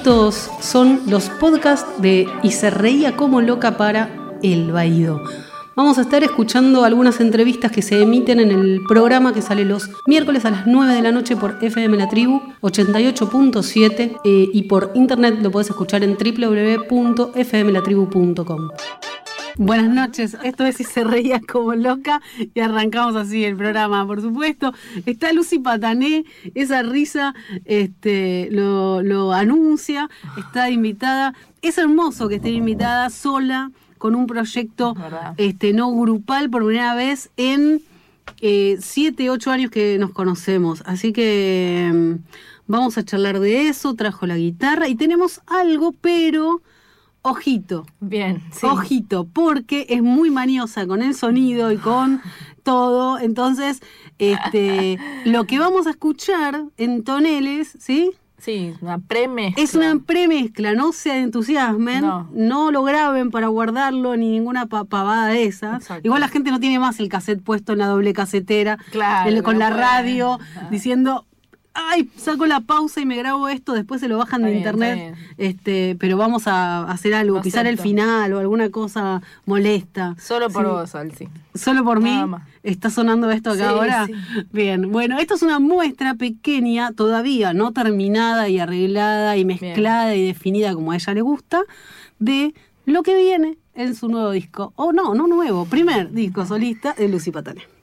Estos son los podcasts de Y se reía como loca para El Baído. Vamos a estar escuchando algunas entrevistas que se emiten en el programa que sale los miércoles a las 9 de la noche por FM La Tribu 88.7 eh, y por internet lo podés escuchar en www.fmlatribu.com. Buenas noches, esto es Si se reía como loca y arrancamos así el programa, por supuesto. Está Lucy Patané, esa risa este, lo, lo anuncia, está invitada. Es hermoso que esté invitada sola con un proyecto este, no grupal por primera vez en eh, siete, ocho años que nos conocemos. Así que mm, vamos a charlar de eso, trajo la guitarra y tenemos algo, pero ojito. Bien, sí. Ojito, porque es muy maniosa con el sonido y con todo. Entonces, este, lo que vamos a escuchar en toneles, ¿sí? Sí, una premezcla. Es una premezcla, no se entusiasmen, no. lo graben para guardarlo ni ninguna pavada de esas. Igual la gente no tiene más el cassette puesto en la doble casetera, con la radio, diciendo, ay, saco la pausa y me grabo esto, después se lo bajan de internet, este, pero vamos a hacer algo, pisar el final o alguna cosa molesta. Solo por vos, Alci. Solo por mí. ¿Está sonando esto acá ahora? Bien, bueno, esto es una muestra pequeña, todavía no terminada y arreglada y mezclada y definida como a ella le gusta, de lo que viene en su nuevo disco. O no, no nuevo, primer disco solista de Lucy Patane.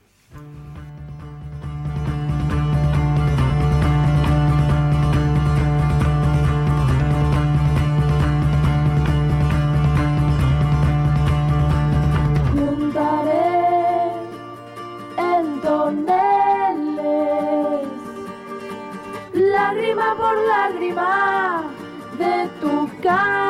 De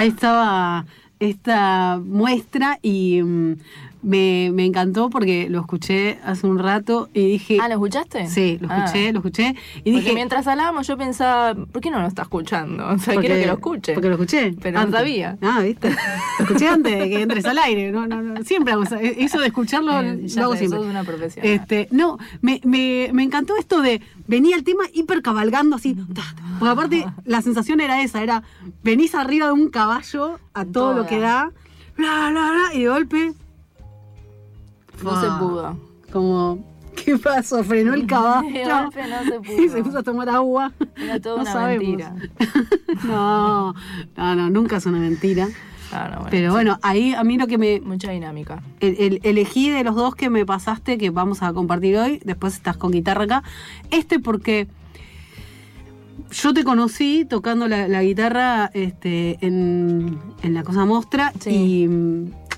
ahí estaba esta muestra y mm, me, me encantó porque lo escuché hace un rato y dije... Ah, ¿lo escuchaste? Sí, lo Ah. escuché, lo escuché. Y Porque dije... mientras hablábamos yo pensaba, ¿por qué no lo está escuchando? O sea, quiero que lo escuche. Porque lo escuché. Pero no sabía. Ah, ¿viste? Lo escuché antes de que entres al aire. No, no, no. Siempre hago eso. De escucharlo Eh, lo ya hago sé, siempre. sos una. Este, no, me, me, me encantó esto de venía el tema hiper cabalgando así. Porque aparte la sensación era esa, era venís arriba de un caballo a todo lo Toda. que da, bla, bla, bla, y de golpe. No se pudo. Como, ¿qué pasó? Frenó el caballo. De golpe no se pudo. Y se puso a tomar agua. Era toda No una sabemos. mentira. no, no, no, nunca es una mentira. Ah, no, bueno, Pero bueno, ahí a mí lo que me, Mucha dinámica. el- el- elegí de los dos que me pasaste, que vamos a compartir hoy, después estás con guitarra acá. Este porque yo te conocí tocando la, la guitarra este, en, en la Cosa Mostra Sí.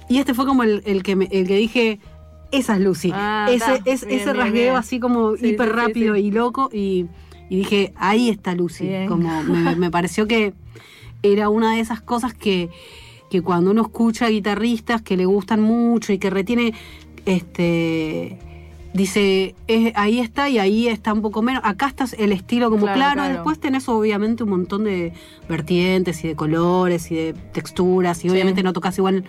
y, y este fue como el, el que, me- el que dije, esa es Lucy. Ah, ese es, Bien, ese bien, rasgueo bien. así como Sí, hiper sí, rápido sí. y loco y, y dije, ahí está Lucy. Como me, me pareció que era una de esas cosas que, que cuando uno escucha guitarristas que le gustan mucho y que retiene, este, dice, es- ahí está y ahí está un poco menos. Acá está el estilo como Claro, claro, claro. después tenés obviamente un montón de vertientes y de colores y de texturas y Sí. obviamente no tocas igual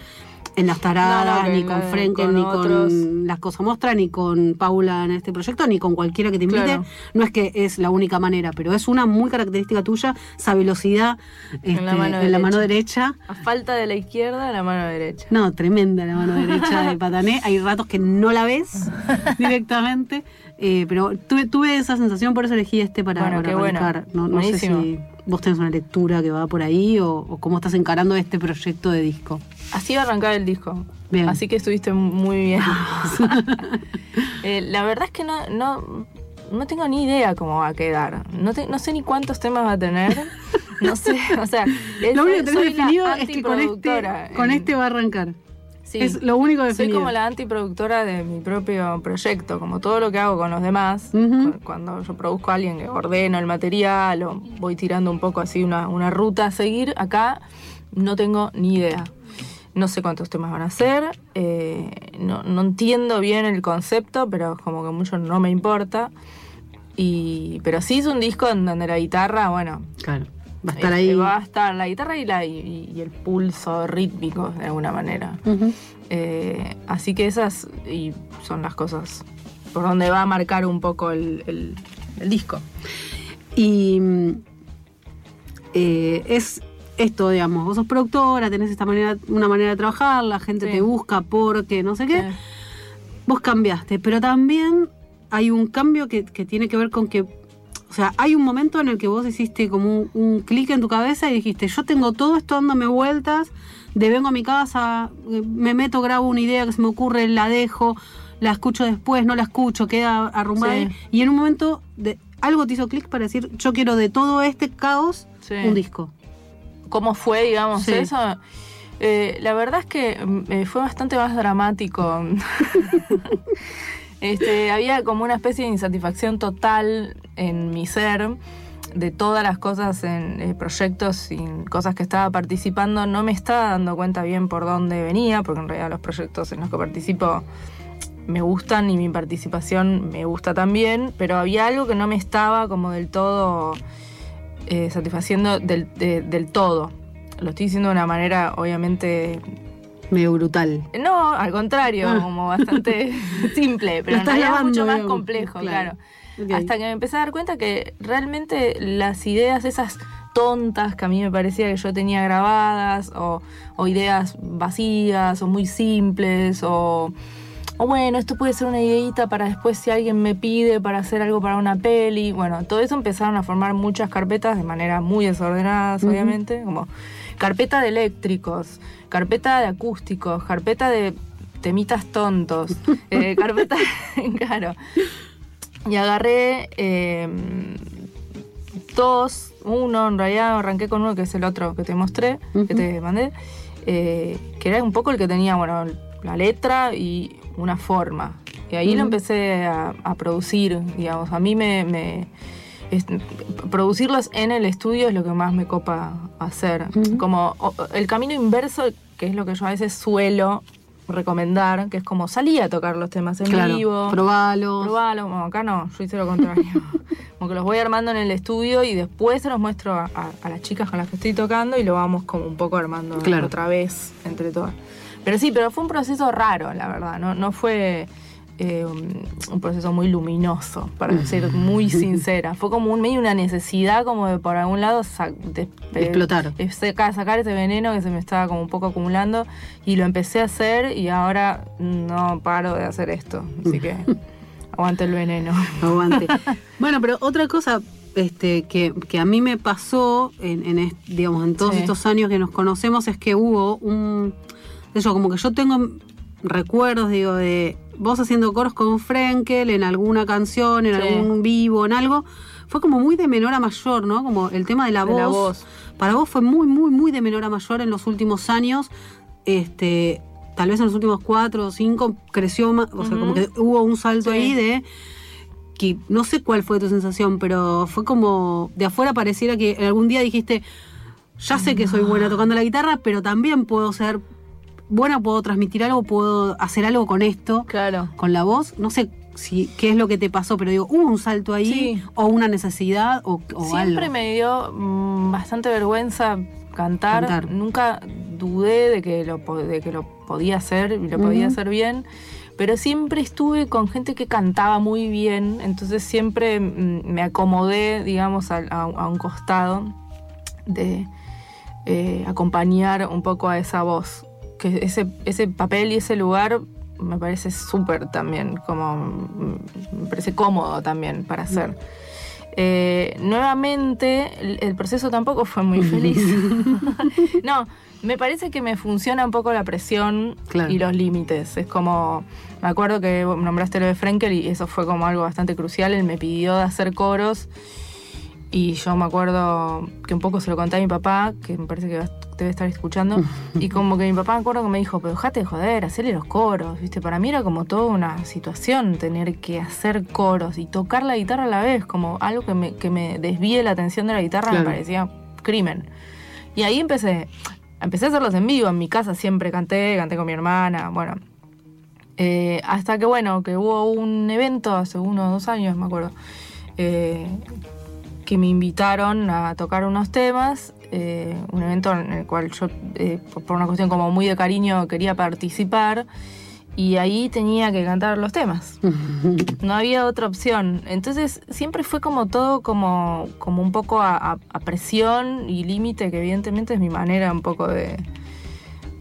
en las taradas, No, ni con Frenkel, con ni otros. con las cosas mostra, ni con Paula en este proyecto, ni con cualquiera que te invite. Claro. No es que es la única manera, pero es una muy característica tuya, esa velocidad este, la mano en la mano derecha. A falta de la izquierda, la mano derecha. No, tremenda la mano derecha de Patané. Hay ratos que no la ves directamente, eh, pero tuve, tuve esa sensación, por eso elegí este para, Bueno, para bueno. No, no sé si vos tenés una lectura que va por ahí o, o cómo estás encarando este proyecto de disco. Así va a arrancar el disco. Bien. Así que estuviste muy bien. Eh, la verdad es que no, no, no tengo ni idea cómo va a quedar. No, te- no sé ni cuántos temas va a tener. No sé, o sea, es- Lo único que soy tenés definido es que con este, con este va a arrancar. Sí. Es lo único Soy definido. como la antiproductora de mi propio proyecto, como todo lo que hago con los demás. Cuando yo produzco a alguien que ordeno el material o voy tirando un poco así una, una ruta a seguir, acá no tengo ni idea. No sé cuántos temas van a ser, eh, no, no entiendo bien el concepto, pero como que mucho no me importa. Y, pero sí es un disco en donde la guitarra, bueno, Claro, va a estar este, ahí. va a estar la guitarra y, la, y, y el pulso rítmico de alguna manera. Eh, así que esas y son las cosas por donde va a marcar un poco el, el- el disco. Y mm, eh, es esto, digamos, vos sos productora, tenés esta manera, una manera de trabajar, la gente Sí. te busca porque no sé qué. Vos cambiaste, pero también hay un cambio que, que tiene que ver con que, o sea, hay un momento en el que vos hiciste como un, un clic en tu cabeza y dijiste, yo tengo todo esto dándome vueltas, de vengo a mi casa, me meto, grabo una idea que se me ocurre, la dejo, la escucho después, no la escucho, queda arrumbada Sí. Y en un momento de, algo te hizo clic para decir, yo quiero de todo este caos un disco. ¿Cómo fue, digamos, Sí. eso? Eh, la verdad es que mm, eh, fue bastante más dramático. este, había como una especie de insatisfacción total en mi ser de todas las cosas en eh, proyectos y en cosas que estaba participando. No me estaba dando cuenta bien por dónde venía, porque en realidad los proyectos en los que participo me gustan y mi participación me gusta también, pero había algo que no me estaba como del todo eh, satisfaciendo del, de- del todo. Lo estoy diciendo de una manera, obviamente. Medio brutal. No, al contrario, Ah. como bastante simple, pero en realidad lavando, mucho más digamos. complejo, Claro. Hasta que me empecé a dar cuenta que realmente las ideas esas tontas que a mí me parecía que yo tenía grabadas, o, o ideas vacías, o muy simples, o, o bueno, esto puede ser una ideita para después si alguien me pide para hacer algo para una peli. Bueno, todo eso empezaron a formar muchas carpetas de manera muy desordenadas, Ujú. obviamente, como carpeta de eléctricos, carpeta de acústicos, carpeta de temitas tontos, eh, carpeta, claro. Y agarré eh, dos, uno, en realidad arranqué con uno que es el otro que te mostré, que te mandé, eh, que era un poco el que tenía, bueno, la letra y una forma. Y ahí lo empecé a, a producir, digamos. A mí me, me, es- en el estudio es lo que más me copa hacer. Como o- el camino inverso, que es lo que yo a veces suelo recomendar, que es como salí a tocar los temas en Claro, vivo. probalo. Probalo, bueno, acá no, yo hice lo contrario. como que los voy armando en el estudio y después se los muestro a, a- a las chicas con las que estoy tocando y lo vamos como un poco armando Claro. otra vez entre todas. Pero sí, pero fue un proceso raro, la verdad. No, no fue eh, un, un proceso muy luminoso, para ser muy sincera. Fue como un medio una necesidad como de por algún lado sa- de, de- Explotar. de sacar ese veneno que se me estaba como un poco acumulando y lo empecé a hacer y ahora no paro de hacer esto. Así que aguante el veneno. Aguante. bueno, pero otra cosa este, que, que a mí me pasó en, en digamos, en todos Sí. estos años que nos conocemos es que hubo un. Eso, como que yo tengo recuerdos, digo, de vos haciendo coros con Frenkel en alguna canción, en Sí. algún vivo, en algo. Fue como muy de menor a mayor, ¿no? Como el tema de la, De voz, la voz. Para vos fue muy, muy, muy de menor a mayor en los últimos años. Este, tal vez en los últimos cuatro o cinco creció más. O sea, como que hubo un salto Sí. ahí de que no sé cuál fue tu sensación, pero fue como de afuera pareciera que algún día dijiste, ya sé que soy buena tocando la guitarra, pero también puedo ser buena, puedo transmitir algo, puedo hacer algo con esto, Claro. con la voz. No sé si qué es lo que te pasó, pero digo, hubo un salto ahí Sí. o una necesidad o, o Siempre algo. me dio mm, bastante vergüenza cantar. Cantar. Nunca dudé de que lo, de que lo podía hacer y lo podía hacer bien. Pero siempre estuve con gente que cantaba muy bien, entonces siempre mm, me acomodé, digamos, a un costado de eh, acompañar un poco a esa voz. Que ese, ese papel y ese lugar me parece súper también, como mm, me parece cómodo también para hacer. Eh, nuevamente, el, el proceso tampoco fue muy feliz. no, me parece que me funciona un poco la presión Claro. y los límites. Es como, me acuerdo que nombraste lo de Frenkel y eso fue como algo bastante crucial. Él me pidió de hacer coros y yo me acuerdo que un poco se lo conté a mi papá, que me parece que debe estar escuchando, y como que mi papá me acuerdo que me dijo, pero dejate de joder, hacerle los coros, ¿viste? Para mí era como toda una situación tener que hacer coros y tocar la guitarra a la vez, como algo que me, que me desvíe la atención de la guitarra Claro. me parecía crimen. Y ahí empecé, empecé a hacerlos en vivo, en mi casa siempre canté, canté con mi hermana, bueno. Eh, hasta que bueno, que hubo un evento hace uno o dos años, me acuerdo, eh, que me invitaron a tocar unos temas, eh, un evento en el cual yo, eh, por- una cuestión como muy de cariño, quería participar y ahí tenía que cantar los temas. No había otra opción. Entonces siempre fue como todo como, como un poco a, a- a presión y límite, que evidentemente es mi manera un poco de,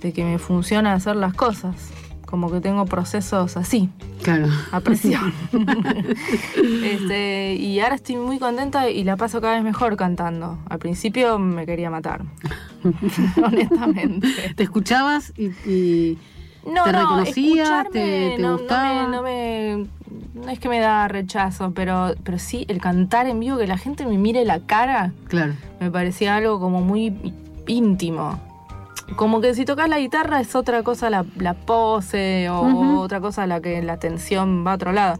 de que me funciona hacer las cosas. Como que tengo procesos así, Claro. a presión. Este, y ahora estoy muy contenta y la paso cada vez mejor cantando. Al principio me quería matar, honestamente. Te escuchabas y, y- No, ¿Te no, reconocías? ¿Te- te no, no gustaba? me, no me- no es que me da rechazo, pero, pero sí el cantar en vivo, que la gente me mire la cara, claro. me parecía algo como muy íntimo. Como que si tocas la guitarra es otra cosa la, la pose o otra cosa la que la atención va a otro lado.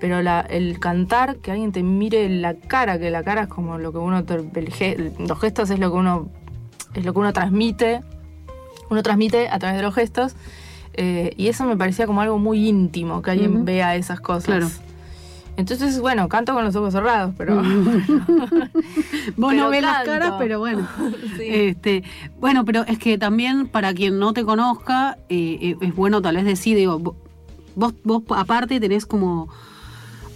Pero la- el cantar, que alguien te mire la cara, que la cara es como lo que uno, el los gestos es lo que uno, es lo que uno transmite, uno transmite a través de los gestos. eh, y eso me parecía como algo muy íntimo, que alguien vea esas cosas. Claro. Entonces, bueno, canto con los ojos cerrados, pero... Vos Pero no ves las caras, pero bueno. Sí. Este, bueno, pero es que también para quien no te conozca, eh, eh, es bueno tal vez decir, digo, vo- vos, vos aparte tenés como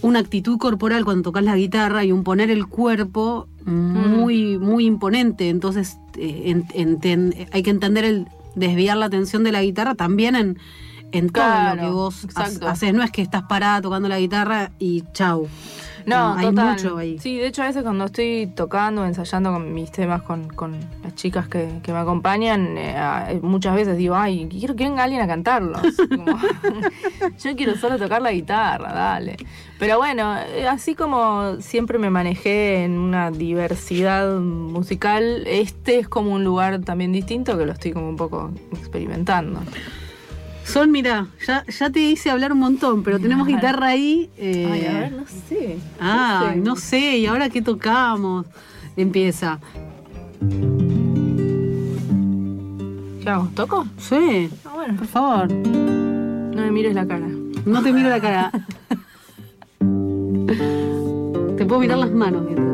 una actitud corporal cuando tocas la guitarra y un poner el cuerpo muy, muy imponente. Entonces eh, en- hay que entender el desviar la atención de la guitarra también en, en todo lo que vos haces. No es que estás parada tocando la guitarra y chau. No, hay total. mucho ahí. Sí, de hecho a veces cuando estoy tocando, ensayando con mis temas con, con las chicas que, que me acompañan, eh, ah, muchas veces digo, ay, quiero que venga alguien a cantarlos. Como, yo quiero solo tocar la guitarra, dale. Pero bueno, eh, así como siempre me manejé en una diversidad musical, este es como un lugar también distinto que lo estoy como un poco experimentando. Son, mira, ya, ya te hice hablar un montón, pero tenemos guitarra ahí. eh, Ay, a ver, no sé. Ah, sé. no sé, ¿y ahora qué tocamos? Empieza. ¿Qué hago? ¿Toco? Sí, Ah, bueno. por favor, No me mires la cara. no te miro la cara. te puedo mirar las manos mientras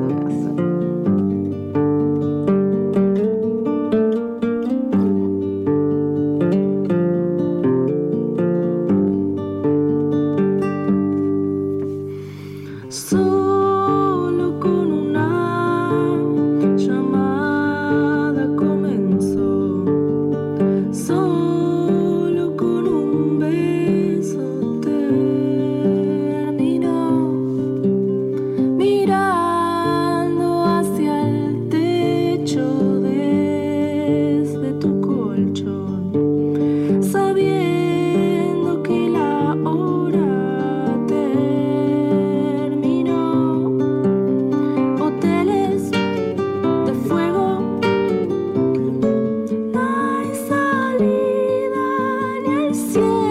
cielo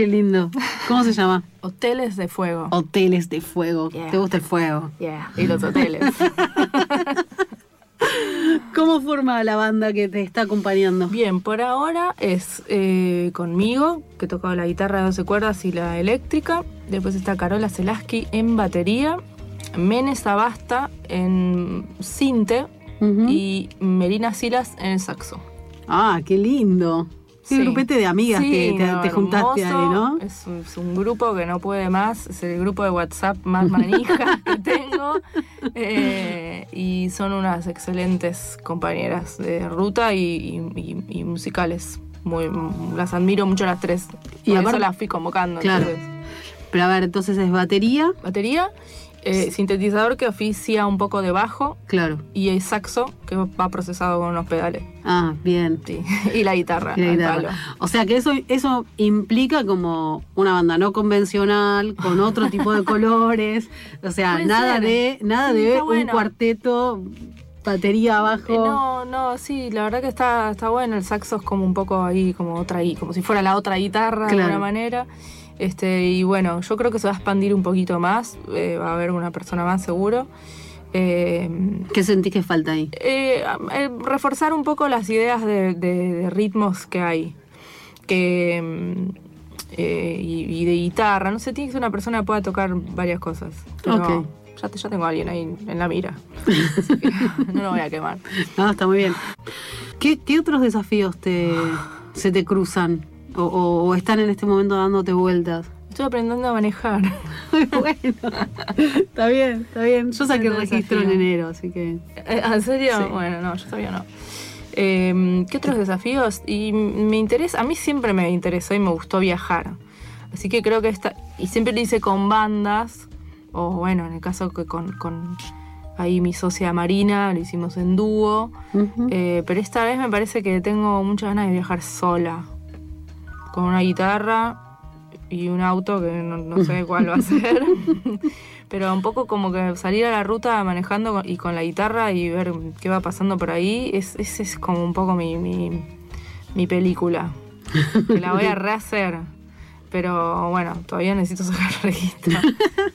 qué lindo. ¿Cómo se llama? Hoteles de fuego. Hoteles de fuego. Yeah. ¿Te gusta el fuego? Yeah. Y los hoteles. ¿Cómo forma la banda que te está acompañando? Bien, por ahora es eh, conmigo, que tocaba la guitarra de 12 cuerdas y la eléctrica. Después está Carola Zelaski en batería. Mene Sabasta en cinte. Y Melina Silas en el saxo. Ah, qué lindo. Qué Sí. grupete de amigas Sí, que te, no, te juntaste ahí. ¿no? Es un, es un grupo que no puede más, es el grupo de WhatsApp más manija que tengo. Eh, y son unas excelentes compañeras de ruta y, y- y- y musicales. Muy, las admiro mucho las tres. Y Por aparte- eso las fui convocando. Claro. entonces. Pero a ver, entonces es batería, Batería, eh, sintetizador que oficia un poco de bajo claro. y el saxo que va procesado con unos pedales. Ah, bien. Sí. Y la guitarra. Y la guitarra. O sea que eso, eso implica como una banda no convencional, con otro tipo de colores. O sea, Puede nada ser. de, nada Sí, de está un bueno. cuarteto, batería abajo. Eh, no, no, sí, la verdad que está, está bueno. El saxo es como un poco ahí, como otra como si fuera la otra guitarra de alguna manera. Este, y bueno, yo creo que se va a expandir un poquito más. eh, va a haber una persona más seguro. Eh, ¿Qué sentís que falta ahí? eh, reforzar un poco las ideas de, de- de ritmos que hay. Que, mm, y, y de guitarra. No sé, tiene que ser una persona que pueda tocar varias cosas. Pero ya, te- ya tengo a alguien ahí en la mira. Así que no lo voy a quemar. No, está muy bien. ¿Qué, qué otros desafíos te, se te cruzan? O, o- o están en este momento dándote vueltas? estoy aprendiendo a manejar. bueno, está bien, está bien. Yo saqué registro en enero, así que. Eh, ¿En serio? Sí. Bueno, no, yo todavía no. Eh, ¿Qué otros desafíos? Y me interesa, a mí siempre me interesó y me gustó viajar. Así que creo que esta, y siempre lo hice con bandas, o bueno, en el caso que con, con ahí mi socia Marina, lo hicimos en dúo. Eh, pero esta vez me parece que tengo muchas ganas de viajar sola. Con una guitarra y un auto que no, no sé cuál va a ser. pero un poco como que salir a la ruta manejando y con la guitarra y ver qué va pasando por ahí. Es, ese es como un poco mi, mi, mi película. Que la voy a rehacer. Pero bueno, todavía necesito sacar registro.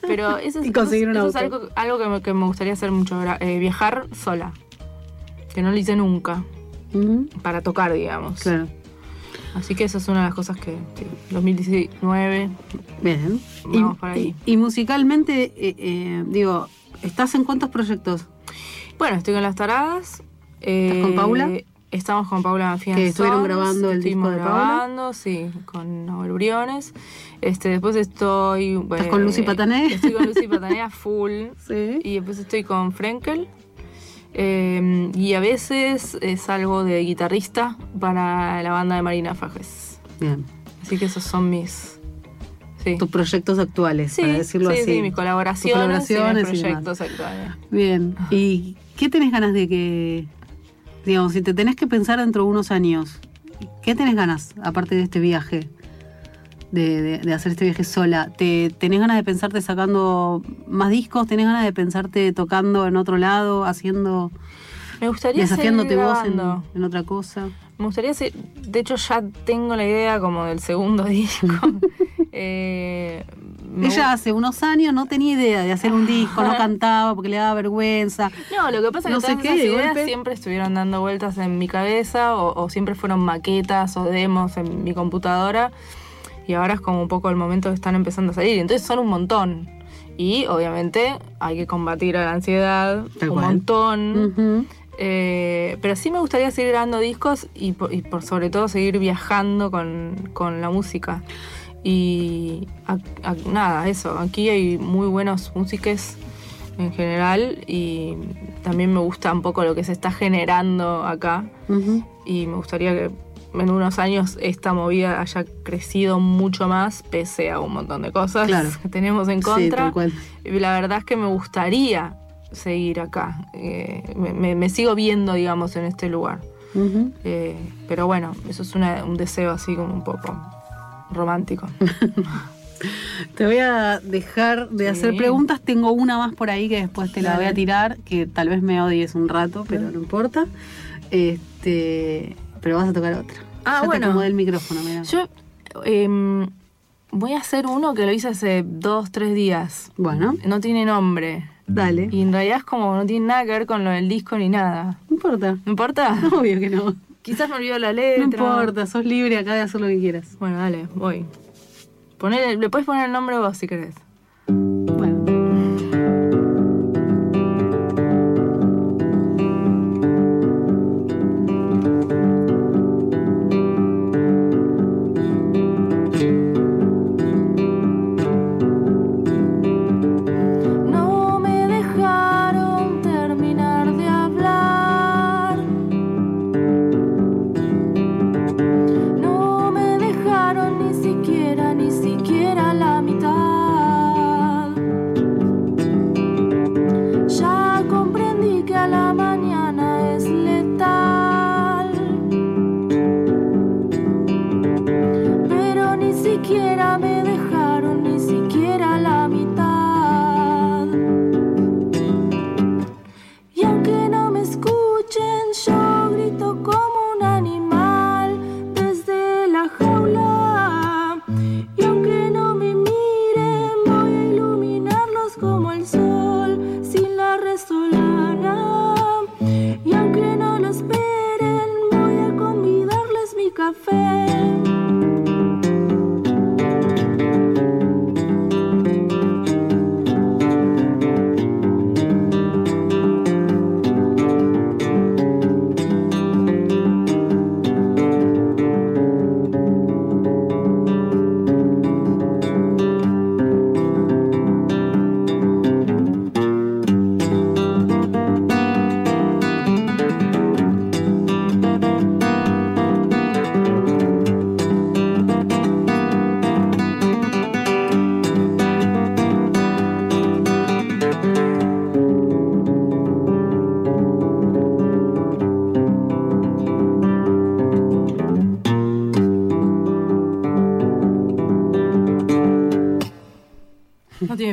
Pero eso, es- Y conseguir un eso es algo, algo que, me, que me gustaría hacer mucho, eh, viajar sola. Que no lo hice nunca, para tocar, digamos. Claro. Así que esa es una de las cosas que, sí, 2019, Bien. Vamos por ahí. y musicalmente, eh, eh, digo, ¿estás en cuántos proyectos? Bueno, estoy con las taradas. eh, con Paula? Estamos con Paula Fianzón. Que estuvieron grabando el Estuvimos disco de Paula. grabando, sí, con Nahuel Briones. Este, después estoy... ¿Estás con Lucy Patané? Estoy con Lucy Patané a full. Sí. Y después estoy con Frenkel. Eh, y a veces es algo de guitarrista para la banda de Marina Fajes. Bien. Así que esos son mis... Sí. Tus proyectos actuales, Sí, para decirlo sí, así. sí, mis colaboraciones, Tus colaboraciones y mis y proyectos actuales. Bien. ¿Y qué tenés ganas de que, digamos, si te tenés que pensar dentro de unos años, ¿qué tenés ganas, aparte de este viaje, de, de- de hacer este viaje sola? ¿Te, ¿Tenés ganas de pensarte sacando más discos? ¿Tenés ganas de pensarte tocando en otro lado, haciendo, Me gustaría desafiándote vos en, otra cosa? Me gustaría ser, de hecho ya tengo la idea como del segundo disco. Eh, Ella hace unos años no tenía idea de hacer un disco, no cantaba porque le daba vergüenza. No, lo que pasa es no que sé todas esas ideas golpe. siempre estuvieron dando vueltas en mi cabeza o, o siempre fueron maquetas o demos en mi computadora y ahora es como un poco el momento que están empezando a salir. Entonces son un montón. Y obviamente hay que combatir a la ansiedad Tal un cual. montón. Eh, pero sí me gustaría seguir grabando discos y por, y por sobre todo seguir viajando con, con la música. Y a- a- nada, eso. Aquí hay muy buenos músicos en general y también me gusta un poco lo que se está generando acá. Y me gustaría que en unos años esta movida haya crecido mucho más, pese a un montón de cosas Claro. que tenemos en Sí, contra. tal cual. Y La verdad es que me gustaría seguir acá. Eh, me, me- sigo viendo, digamos, en este lugar. Eh, pero bueno, eso es una- un deseo así como un poco romántico. Te voy a dejar de Sí. hacer preguntas. Tengo una más por ahí que después te la voy a tirar, que tal vez me odies un rato, pero no importa. Este, pero vas a tocar otra. Ah, Ya te bueno. acomodé el micrófono, mira. Yo em, voy a hacer uno que lo hice hace dos, tres días. Bueno, No tiene nombre. dale. Y en realidad es como no tiene nada que ver con lo del disco ni nada. No importa. ¿No importa? Obvio que no. Quizás me olvido la No letra. importa, sos libre acá de hacer lo que quieras. Bueno, dale, voy. Le puedes poner el nombre vos si querés.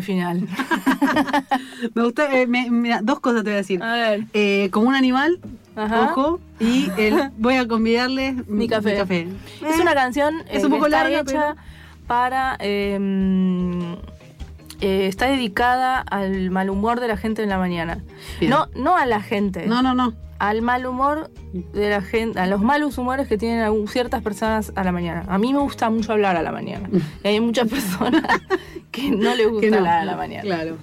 Final. Me gusta, eh, me- mira, dos cosas te voy a decir. A ver. Eh, como un animal, Ajá. ojo, y el, voy a convidarles Mi café. Es Eh, una canción eh, es un que poco está larga, hecha para. eh, eh, está dedicada al mal humor de la gente en la mañana. Bien. No, no a la gente. No, no, no. Al mal humor de la gente, a los malos humores que tienen algún- ciertas personas a la mañana. A mí me gusta mucho hablar a la mañana. Y hay muchas personas que no les gusta no. hablar a la mañana. Claro.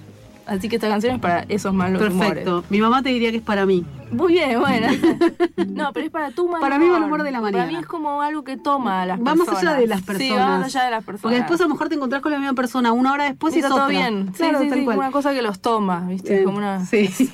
Así que esta canción es para esos malos Perfecto. Mi mamá te diría que es para mí. humores. Muy bien, bueno. No, pero es para tu mal Para humor. mí mal humor de la Para mañana. mí es como algo que toma a las Va más personas. allá de las Sí, personas. va más allá de las personas. Porque después a lo mejor te encontrás con la misma persona una hora después Sí, y es está todo otra. bien. Sí, Claro, sí, tal sí, cual. una cosa que los toma, ¿viste? Eh, como una... Sí.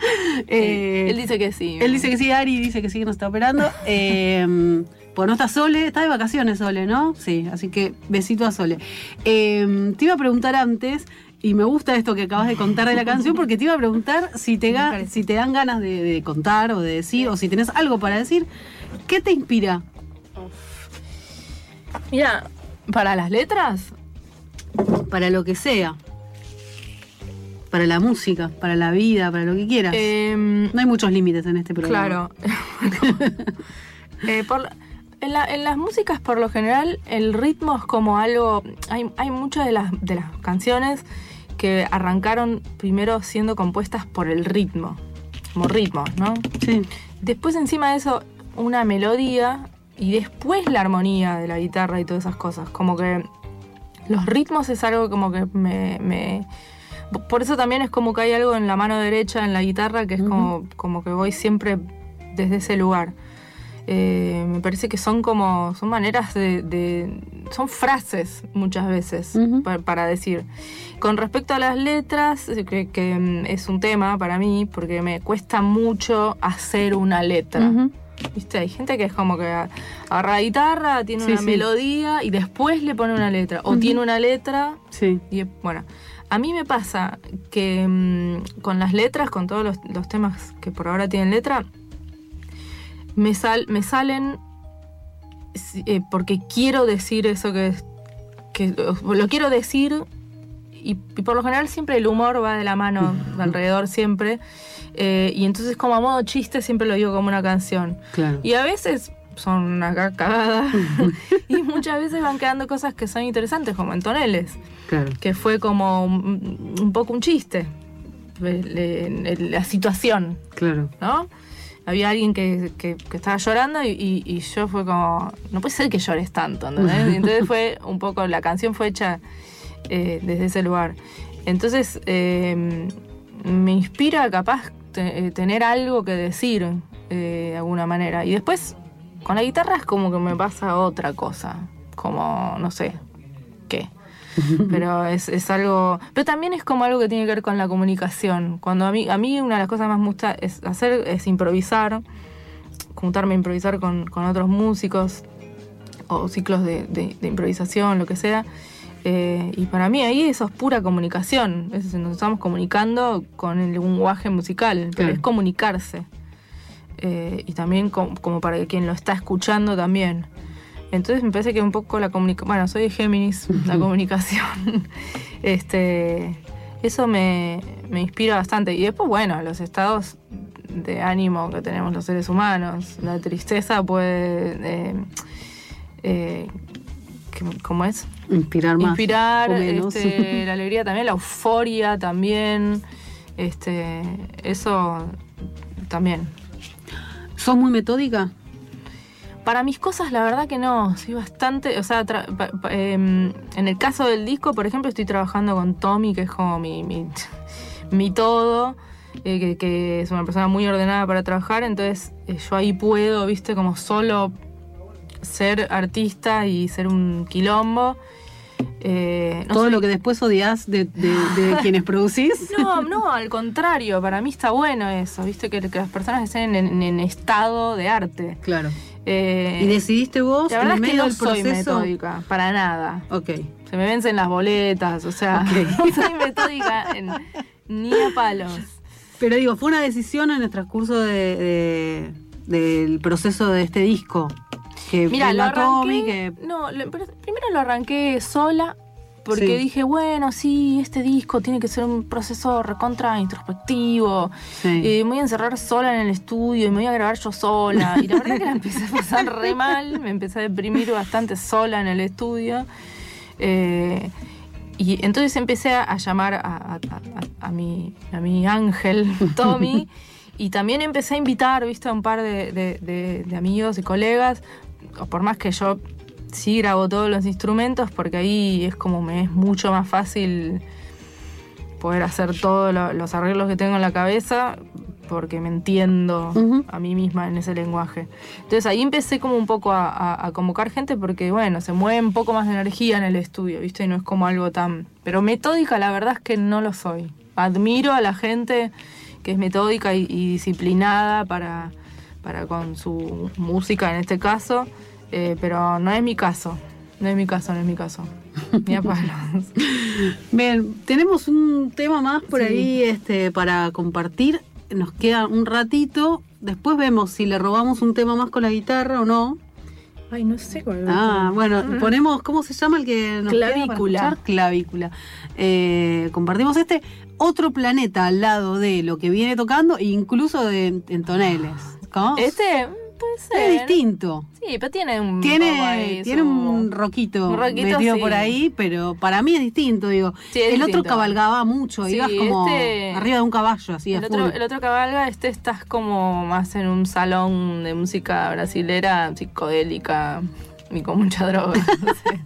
Eh, Él dice que sí. Él dice que sí, Ari dice que sí, que no está operando. Eh, pues no está Sole, está de vacaciones Sole, ¿no? Sí, así que besito a Sole. Eh, te iba a preguntar antes, y me gusta esto que acabas de contar de la canción, porque te iba a preguntar si te, ga- si te dan ganas de, de contar o de decir, o si tenés algo para decir. ¿Qué te inspira? Mira, para las letras, Para lo que sea. Para la música, para la vida, para lo que quieras. em, no hay muchos límites en este programa. Claro. Eh, por en, la- en las músicas, por lo general, el ritmo es como algo. Hay, hay muchas de las, de las canciones que arrancaron primero siendo compuestas por el ritmo, como ritmos, ¿no? Sí. Después, encima de eso, una melodía y después la armonía de la guitarra y todas esas cosas. Como que los ritmos es algo como que me. me- por eso también es como que hay algo en la mano derecha, en la guitarra, que es como, como que voy siempre desde ese lugar. Eh, me parece que son como. son maneras de. de- son frases muchas veces Ujú. pa- para decir. Con respecto a las letras, eh, que, que, mm, es un tema para mí, porque me cuesta mucho hacer una letra. Ujú. ¿Viste? Hay gente que es como que agarra la guitarra, tiene Sí, una sí. melodía y después le pone una letra. O tiene una letra Sí. y bueno. A mí me pasa que mm, con las letras, con todos los, los temas que por ahora tienen letra, me, sal, me salen eh, porque quiero decir eso que, que lo quiero decir y, y por lo general siempre el humor va de la mano alrededor siempre eh, y entonces como a modo chiste siempre lo digo como una canción Claro. y a veces son una ca- cagada y muchas veces van quedando cosas que son interesantes como en toneles Claro. que fue como un, un poco un chiste la situación Claro. ¿no? Había alguien que, que- que estaba llorando y, y- y yo fue como, no puede ser que llores tanto, entonces fue un poco, la canción fue hecha eh, desde ese lugar. Entonces eh, me inspira capaz te- eh, tener algo que decir eh, de alguna manera. Y después con la guitarra es como que me pasa otra cosa, como, no sé, ¿qué? pero es, es algo pero también es como algo que tiene que ver con la comunicación. Cuando a mí a mí una de las cosas más me gusta es hacer es improvisar juntarme a improvisar con, con otros músicos o ciclos de, de- de improvisación lo que sea Eh, y para mí ahí eso es pura comunicación. Es, nos estamos comunicando con el lenguaje musical pero es comunicarse Eh, y también com- como para quien lo está escuchando también entonces me parece que un poco la comunicación, bueno, soy de Géminis, la comunicación, este, eso me, me inspira bastante. Y después, bueno, los estados de ánimo que tenemos los seres humanos, la tristeza puede, eh, eh, ¿qué- ¿cómo es? Inspirar más. Inspirar, o menos. este, la alegría también, la euforia también, este, eso también. ¿Sos muy metódica? Para mis cosas, la verdad que no. Soy bastante. O sea, em, en el caso del disco, por ejemplo, estoy trabajando con Tommy, que es como mi, mi, todo. eh, que, que es una persona muy ordenada para trabajar. Entonces, eh, yo ahí puedo, viste, como solo ser artista y ser un quilombo. Eh, no Todo lo que después odias de, de- de quienes producís. no, no, al contrario, para mí está bueno eso, viste, que, que las personas estén en, en estado de arte. Claro. Eh, ¿Y decidiste vos la en verdad el es que medio no soy metódica, para nada. Ok. Se me vencen las boletas, o sea, Ok. no soy metódica en- ni a palos. Pero digo, fue una decisión en el transcurso de, de- del proceso de este disco. Que Mira, lo Tommy, arranqué. que No, lo- primero lo arranqué sola porque Sí. dije, bueno, sí, este disco tiene que ser un proceso recontra introspectivo. Sí. Eh, me voy a encerrar sola en el estudio y me voy a grabar yo sola. Y la verdad que la empecé a pasar re mal, me empecé a deprimir bastante sola en el estudio. Eh, y entonces empecé a, llamar a, a- a- a mi, a mi ángel, Tommy, y también empecé a invitar, viste, a un par de, de- de- de amigos y colegas, o por más que yo sí grabo todos los instrumentos, porque ahí es como me es mucho más fácil poder hacer todos lo- los arreglos que tengo en la cabeza, porque me entiendo a mí misma en ese lenguaje. Entonces ahí empecé como un poco a, a- a convocar gente porque, bueno, se mueve un poco más de energía en el estudio, ¿viste? Y no es como algo tan... Pero metódica la verdad es que no lo soy. Admiro a la gente que es metódica y, y disciplinada para, para con su música en este caso, eh, pero no es mi caso. No es mi caso, no es mi caso. Ni a palos. Bien, tenemos un tema más por Sí. ahí este, para compartir. Nos queda un ratito. Después vemos si le robamos un tema más con la guitarra o no. Ay, no sé cuál Ah, bueno, ponemos, ¿cómo se llama el que nos queda para Clavícula. escuchar? Clavícula. Eh, compartimos este otro planeta al lado de lo que viene tocando, e incluso de, en toneles. Este puede ser. es distinto. Sí, pero tiene un. Tiene, tiene su- un roquito, un roquito, metido sí. por ahí, pero para mí es distinto, digo. Sí, es el otro cabalgaba mucho, Sí, ibas como este- arriba de un caballo, así El otro, el otro cabalga, este estás como más en un salón de música brasilera, psicodélica y con mucha droga. No sé.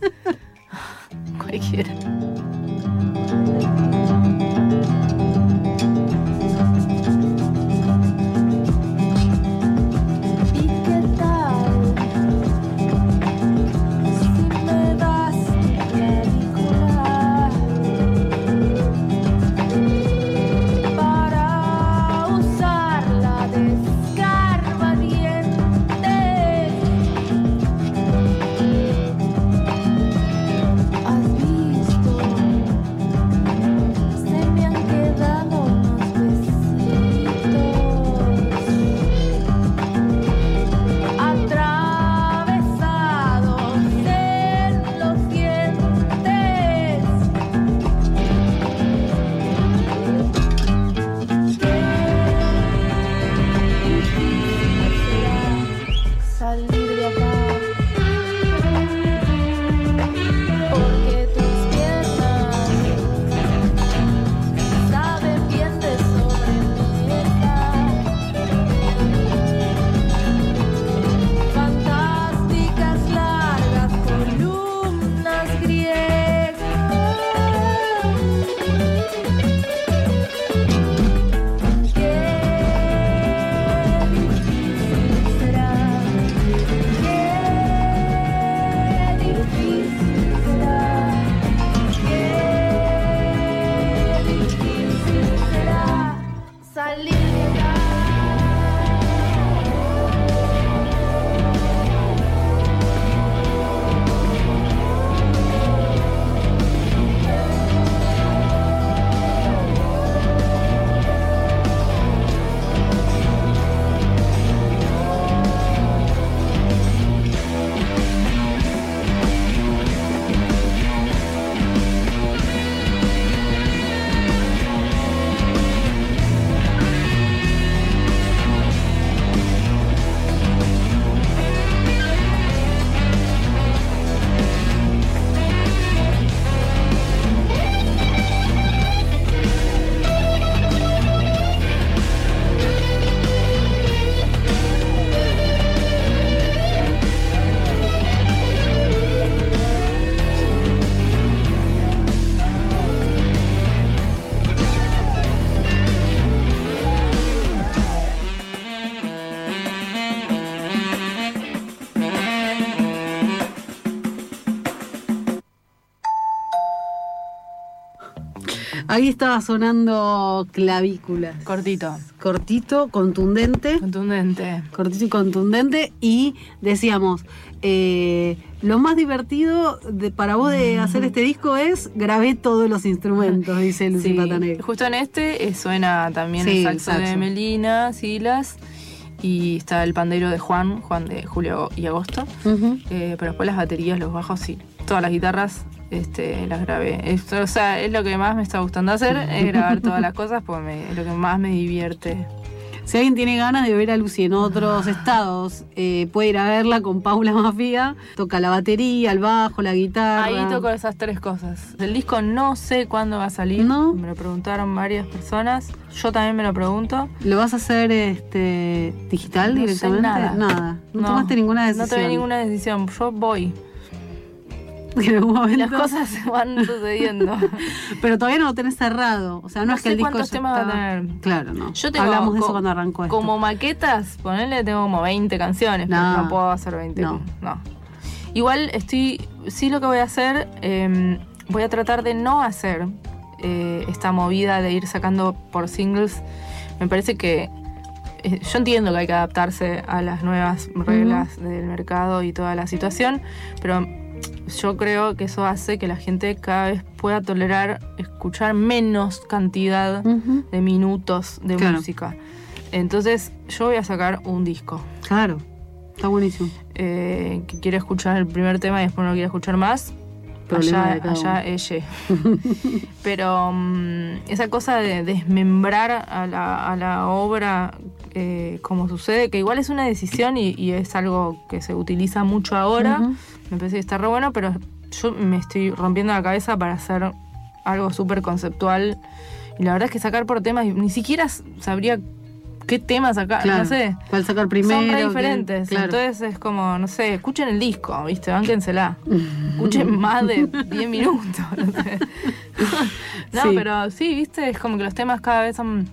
Cualquiera. Ahí estaba sonando clavículas. Cortito. Cortito, contundente. Contundente. Cortito y contundente. Y decíamos, eh, lo más divertido de- para vos de hacer este disco es grabé todos los instrumentos, dice Lucy Sí, justo en este eh, suena también Sí, el el saxo, de. Melina, Silas, y está el pandero de Juan, Juan de Julio y Agosto. Eh, pero después las baterías, los bajos, sí. Todas las guitarras este, las grabé. Esto, o sea, es lo que más me está gustando hacer, es grabar todas las cosas, me- es lo que más me divierte. Si alguien tiene ganas de ver a Lucy en otros estados, eh, puede ir a verla con Paula Mafia. Toca la batería, el bajo, la guitarra. Ahí toco esas tres cosas. El disco no sé cuándo va a salir. ¿No? Me lo preguntaron varias personas. Yo también me lo pregunto. ¿Lo vas a hacer este digital No sé directamente? nada. No, tomaste ninguna decisión. No tomé ninguna decisión. Yo voy. En algún Y momento. las cosas se van sucediendo. Pero todavía no lo tenés cerrado. O sea, no, No es que el disco cuántos ya temas va a está- tener. Claro, no. Yo tengo Hablamos de eso cuando arrancó esto. Como maquetas, ponerle tengo como 20 canciones, No. pero no puedo hacer 20. No. No. Igual estoy. Sí, lo que voy a hacer, eh, voy a tratar de no hacer eh, esta movida de ir sacando por singles. Me parece que. eh, yo entiendo que hay que adaptarse a las nuevas reglas del mercado y toda la situación, pero yo creo que eso hace que la gente cada vez pueda tolerar escuchar menos cantidad de minutos de Claro. música. Entonces, yo voy a sacar un disco. Claro. Está buenísimo. eh, que quiere escuchar el primer tema y después no quiere escuchar más. Problema allá, allá ella. Pero mm, esa cosa de desmembrar a la, a la obra eh, como sucede, que igual es una decisión y, y es algo que se utiliza mucho ahora. Me parece que está re bueno, pero yo me estoy rompiendo la cabeza para hacer algo súper conceptual. Y la verdad es que sacar por temas, ni siquiera sabría qué tema sacar, Claro. no sé. ¿Cuál sacar primero? Son re diferentes. Claro. Entonces es como, no sé, escuchen el disco, ¿viste? Bánquensela. Escuchen más de 10 minutos. No, sé. No, Sí. pero sí, ¿viste? Es como que los temas cada vez son.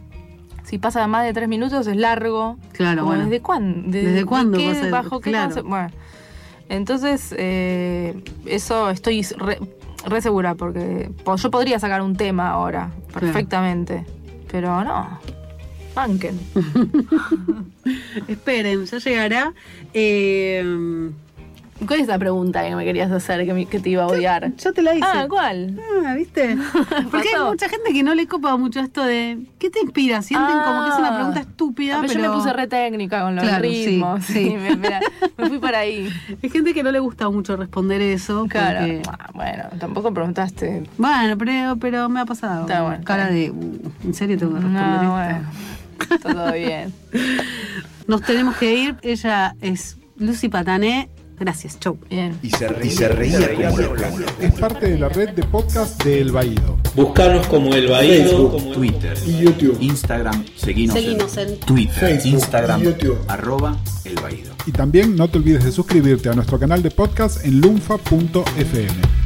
Si pasa más de 3 minutos es largo. Claro, bueno. ¿Desde cuándo? ¿Desde cuándo qué, pasa? ¿Bajo qué Claro. Bueno. Entonces, eh, eso estoy re, re segura porque po- yo podría sacar un tema ahora, perfectamente. Pero no. Banquen. Esperen, ya llegará. Eh, ¿Cuál es la pregunta que me querías hacer que, me- que te iba a odiar? ya te la hice. Ah, ¿cuál? Ah, ¿viste? Porque hay mucha gente que no le copa mucho esto de ¿qué te inspira? Sienten como que es una pregunta estúpida, Ah, pero, pero yo me puse re técnica con los Claro, sí, ritmos. sí. sí, me, me- me fui para ahí. hay gente que no le gusta mucho responder eso. Claro. porque- Ah, bueno, tampoco preguntaste. Bueno, pero, pero me ha pasado. Está bueno, Cara está de, uh, ¿en serio tengo que responder No, esto? bueno. Está todo bien. Nos tenemos que ir. Ella es Lucy Patané. Gracias, chau. Bien. Y se reía, y se reía como loca. Es parte de la red de podcast de El Baído. Buscarnos como El Baído. Facebook, Twitter, Y YouTube. Instagram, seguinos, Seguinos en Twitter, Facebook, Instagram, YouTube. arroba El Baído. Y también no te olvides de suscribirte a nuestro canal de podcast en lunfa.fm.